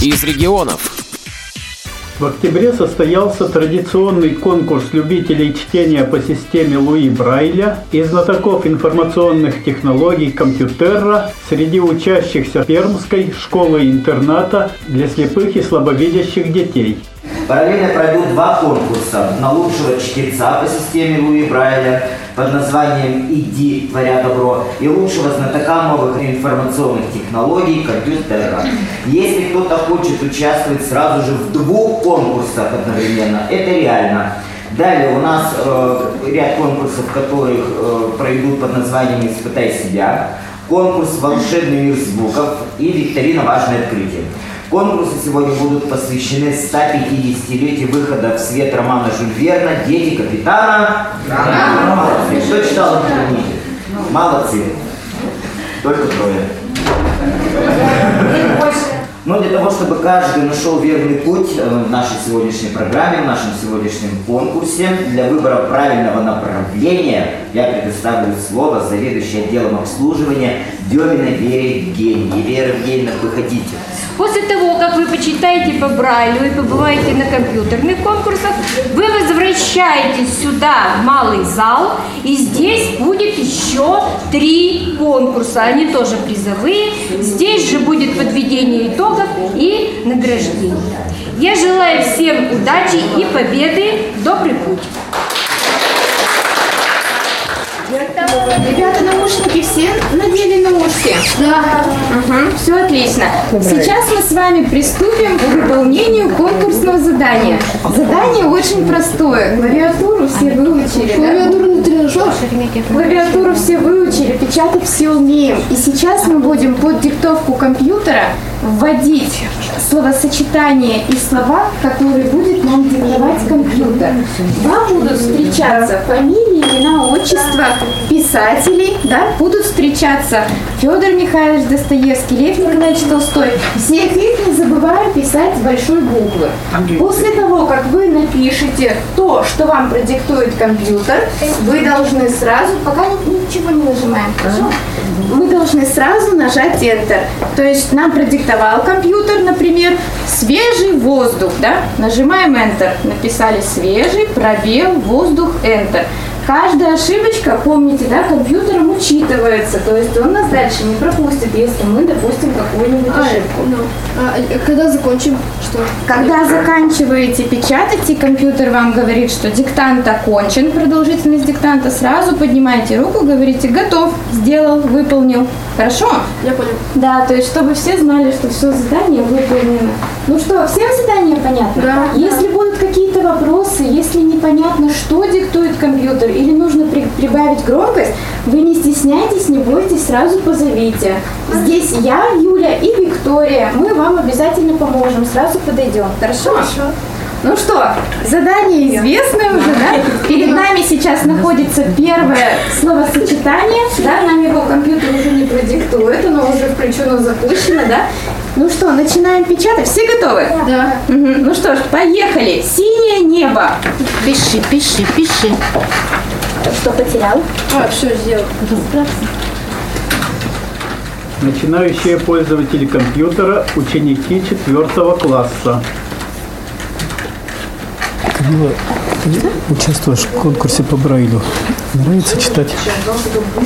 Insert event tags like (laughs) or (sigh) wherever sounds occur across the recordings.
из регионов. В октябре состоялся традиционный конкурс любителей чтения по системе Луи Брайля и знатоков информационных технологий компьютера среди учащихся Пермской школы-интерната для слепых и слабовидящих детей. Параллельно пройдут два конкурса на лучшего чтеца по системе Луи Брайля под названием «Иди, творя добро» и лучшего знатока новых информационных технологий компьютера. Если кто-то хочет участвовать сразу же в двух конкурсах одновременно, это реально. Далее у нас э, ряд конкурсов, которых э, пройдут под названием «Испытай себя», конкурс «Волшебный мир звуков» и викторина «Важное открытие». Конкурсы сегодня будут посвящены 150-летию выхода в свет романа Жюль Верна «Дети капитана». Кто читал эту книгу? Молодцы. Только трое. Но для того, чтобы каждый нашел верный путь э, в нашей сегодняшней программе, в нашем сегодняшнем конкурсе, для выбора правильного направления я предоставлю слово заведующей отделом обслуживания Деминой Вере Евгеньевне. Вера Евгеньевна, выходите. После того, как вы почитаете по Брайлю и побываете на компьютерных конкурсах, вы возвращаетесь сюда, в малый зал, и здесь будет еще три конкурса. Они тоже призовые. Здесь же будет подведение итогов и награждение. Я желаю всем удачи и победы. Добрый путь! Ребята, наушники все надели на ушки? Да. Угу, все отлично. Сейчас мы с вами приступим к выполнению конкурсного задания. Задание очень простое. Клавиатуру все выучили, Клавиатуру на тренажер? Клавиатуру все выучили, печатать все умеем. И сейчас мы будем под диктовку компьютера вводить словосочетания и слова, которые будет нам диктовать компьютер. Вам будут встречаться фамилии, имена, отчества писателей, да, будут встречаться Федор Михайлович Достоевский, Лев Николаевич Толстой. Всех их не забываем писать с большой буквы. После того, как вы напишете то, что вам продиктует компьютер, вы должны сразу, пока ничего не нажимаем, хорошо? Мы должны сразу нажать Enter. То есть нам продиктовал компьютер, например, свежий воздух, да? Нажимаем Enter. Написали свежий, пробел, воздух, Enter. Каждая ошибочка, помните, да, компьютером учитывается, то есть он нас дальше не пропустит, если мы допустим какую-нибудь а, ошибку. Ну, а когда закончим, что? Когда заканчиваете печатать, и компьютер вам говорит, что диктант окончен, продолжительность диктанта, сразу поднимаете руку, говорите «готов», «сделал», «выполнил». Хорошо? Я понял. Да, то есть чтобы все знали, что все задание выполнено. Ну что, всем задание понятно? Да. Если да. будут какие-то вопросы, если непонятно, что диктует компьютер, или нужно при, прибавить громкость, вы не стесняйтесь, не бойтесь, сразу позовите. Здесь я, Юля и Виктория. Мы вам обязательно поможем, сразу подойдем. Хорошо? Хорошо. Ну что, задание известное уже, да? Перед нами сейчас находится первое словосочетание, да, нам его компьютер уже не продиктует, оно уже включено, запущено, да? Ну что, начинаем печатать? Все готовы? Да. Угу. Ну что ж, поехали. Синее небо. Пиши, пиши, пиши. Что потерял? А, все, сделал. Начинающие пользователи компьютера, ученики четвертого класса. Ты участвуешь в конкурсе по Брайлю. Нравится читать?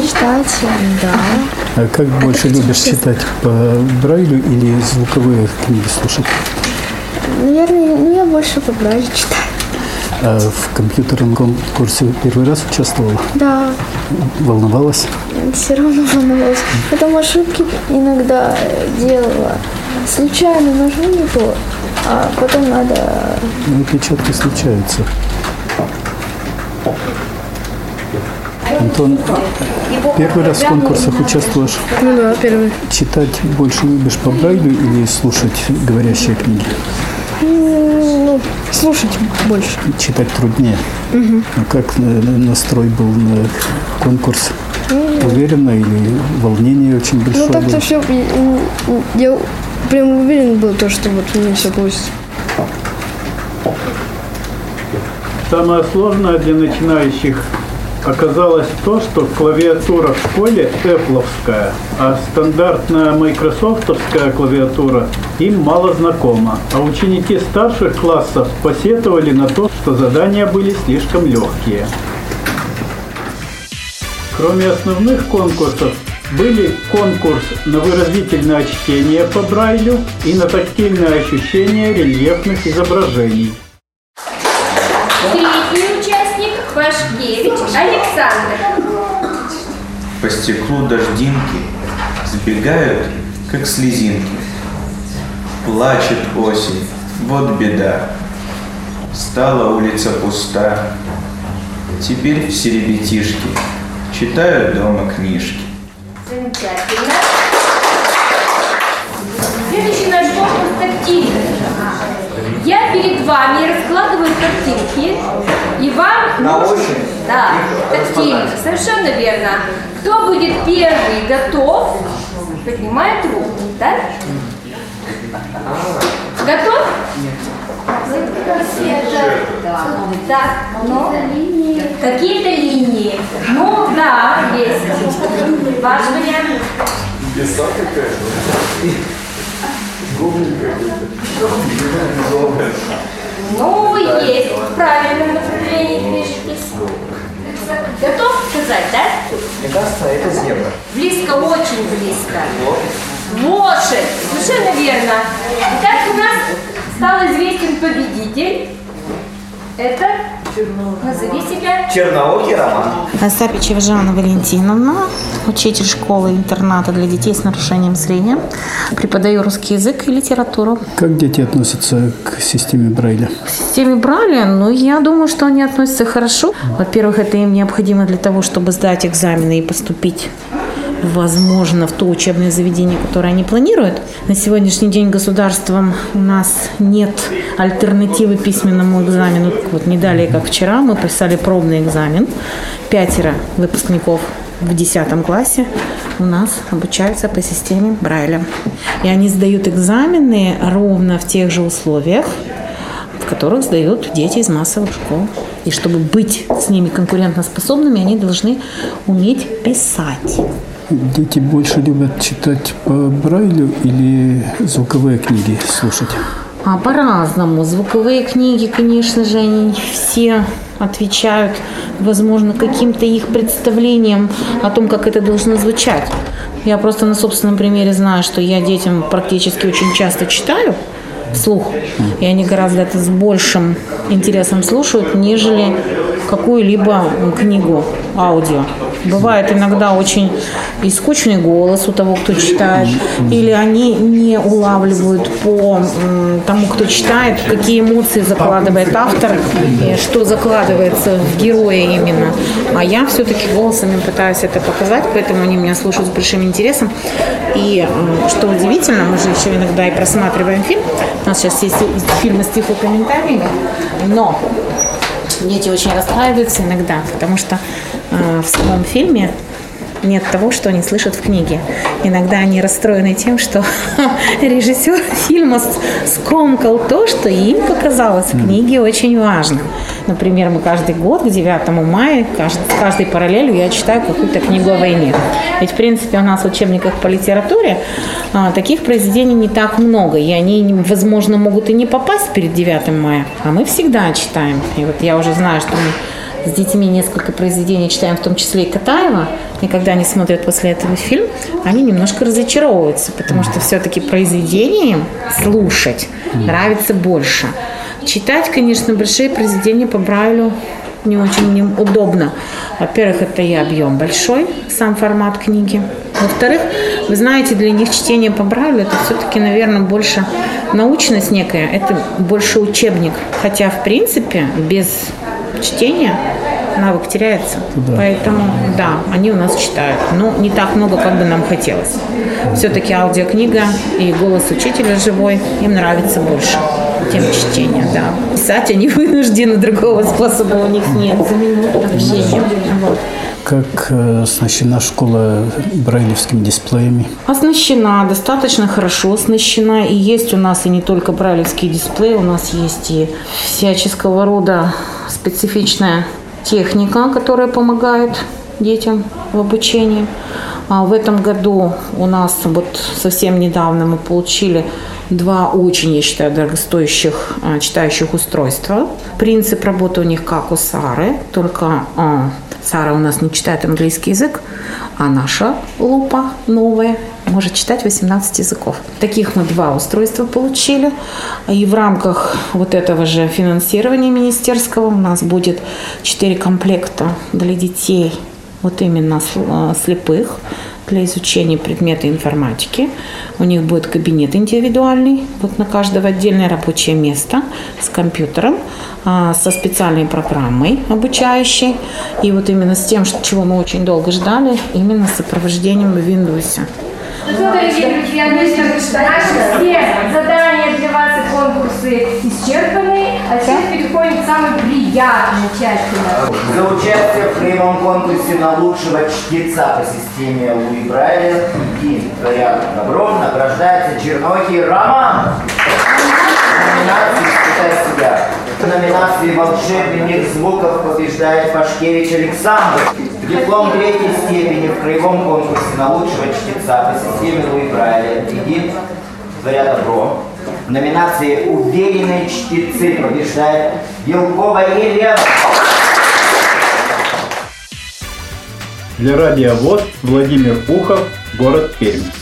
Читать, да. А как больше любишь читать, по Брайлю или звуковые книги слушать? Наверное, ну я больше по Брайлю читаю. А в компьютерном конкурсе первый раз участвовала? Да. Волновалась? Все равно волновалась. Потом ошибки иногда делала. Случайно нажму не то, а потом надо... Ну, печатки случаются. Антон, первый раз в конкурсах участвуешь? Ну да, первый. Читать больше любишь по Брайлю или слушать говорящие книги? Ну, слушать больше. Читать труднее. Угу. А как настрой был на конкурс? Уверенно или волнение очень большое? Ну так-то все, я прям уверен был, то, что вот у меня все получится. Самое сложное для начинающих оказалось то, что клавиатура в школе эпловская, а стандартная майкрософтовская клавиатура им мало знакома. А ученики старших классов посетовали на то, что задания были слишком легкие. Кроме основных конкурсов, были конкурс на выразительное чтение по Брайлю и на тактильное ощущение рельефных изображений. Третий участник Пашкевич Александр. По стеклу дождинки сбегают, как слезинки. Плачет осень, вот беда. Стала улица пуста. Теперь все ребятишки читают дома книжки. Замечательно. Следующий наш конкурс тактильный. Я перед вами раскладываю картинки, и вам На нужно- ощупь Да, тактильно, совершенно верно. Кто будет первый готов, поднимает руку, да? Готов? Ну, какие-то линии. Ну, да, есть. Ваш вариант. Ну, есть. В правильном направлении движетесь. Готов сказать, да? Мне кажется, это зебра. Близко, очень близко. Лошадь. Совершенно верно. Итак, у нас стал известен победитель. Это, назови себя. Черноокий роман. Сапичева Жанна Валентиновна, учитель школы-интерната для детей с нарушением зрения. Преподаю русский язык и литературу. Как дети относятся к системе Брайля? В системе Брайля, ну, я думаю, что они относятся хорошо. Во-первых, это им необходимо для того, чтобы сдать экзамены и поступить возможно, в то учебное заведение, которое они планируют. На сегодняшний день государством у нас нет альтернативы письменному экзамену. Вот не далее, как вчера, мы писали пробный экзамен. Пятеро выпускников в 10 классе у нас обучаются по системе Брайля. И они сдают экзамены ровно в тех же условиях, в которых сдают дети из массовых школ. И чтобы быть с ними конкурентоспособными, они должны уметь писать. Дети больше любят читать по Брайлю или звуковые книги слушать? А по-разному. Звуковые книги, конечно же, они все отвечают, возможно, каким-то их представлением о том, как это должно звучать. Я просто на собственном примере знаю, что я детям практически очень часто читаю вслух, и они гораздо это с большим интересом слушают, нежели какую-либо книгу аудио. Бывает иногда очень и скучный голос у того, кто читает, или они не улавливают по тому, кто читает, какие эмоции закладывает автор, и что закладывается в героя именно. А я все-таки голосами пытаюсь это показать, поэтому они меня слушают с большим интересом. И м, что удивительно, мы же еще иногда и просматриваем фильм. У нас сейчас есть фильмы с тифлокомментариями, но дети очень расстраиваются иногда, потому что э, в самом фильме нет того, что они слышат в книге. Иногда они расстроены тем, что (laughs) режиссер фильма скомкал то, что им показалось в книге очень важным. Например, мы каждый год к 9 мая, кажд- с каждой параллелью я читаю какую-то книгу о войне. Ведь, в принципе, у нас в учебниках по литературе а, таких произведений не так много, и они, возможно, могут и не попасть перед 9 мая, а мы всегда читаем. И вот я уже знаю, что мы с детьми несколько произведений читаем, в том числе и Катаева, и когда они смотрят после этого фильм, они немножко разочаровываются, потому что все-таки произведение слушать нравится больше. Читать, конечно, большие произведения по Брайлю не очень им удобно. Во-первых, это и объем большой, сам формат книги. Во-вторых, вы знаете, для них чтение по Брайлю это все-таки, наверное, больше научность некая, это больше учебник. Хотя, в принципе, без чтения навык теряется. Поэтому, да, они у нас читают. Но не так много, как бы нам хотелось. Все-таки аудиокнига и голос учителя живой им нравится больше, чем чтение, да. Писать они (laughs) вынуждены, другого способа у них нет. Общения. Вот. Как э, оснащена школа брайлевскими дисплеями? Оснащена, достаточно хорошо оснащена. И есть у нас и не только брайлевские дисплеи, у нас есть и всяческого рода специфичная техника, которая помогает детям в обучении. А в этом году у нас вот совсем недавно мы получили два очень, я считаю, дорогостоящих а, читающих устройства. Принцип работы у них как у Сары, только а, Сара у нас не читает английский язык, а наша лупа новая может читать 18 языков. Таких мы два устройства получили. И в рамках вот этого же финансирования министерского у нас будет 4 комплекта для детей, вот именно а, слепых, для изучения предмета информатики. У них будет кабинет индивидуальный, вот на каждого отдельное рабочее место с компьютером, а, со специальной программой обучающей. И вот именно с тем, чего мы очень долго ждали, именно с сопровождением в Windows. Ну что, дорогие друзья, наши все задания для вас и конкурсы исчерпаны, а сейчас переходим к самой приятной части. За участие в краевом конкурсе на лучшего чтеца по системе Луи Брайля и Троян Добром награждается Чернокий Роман. Номинации «Испытай себя». В номинации «Волшебник звуков» побеждает Пашкевич Александр. Диплом третьей степени в краевом конкурсе на лучшего чтеца по системе Луи Брайля и Творя добро. В номинации «Уверенные чтецы» побеждает Белкова Елена. Для радиовоз Владимир Пухов, город Пермь.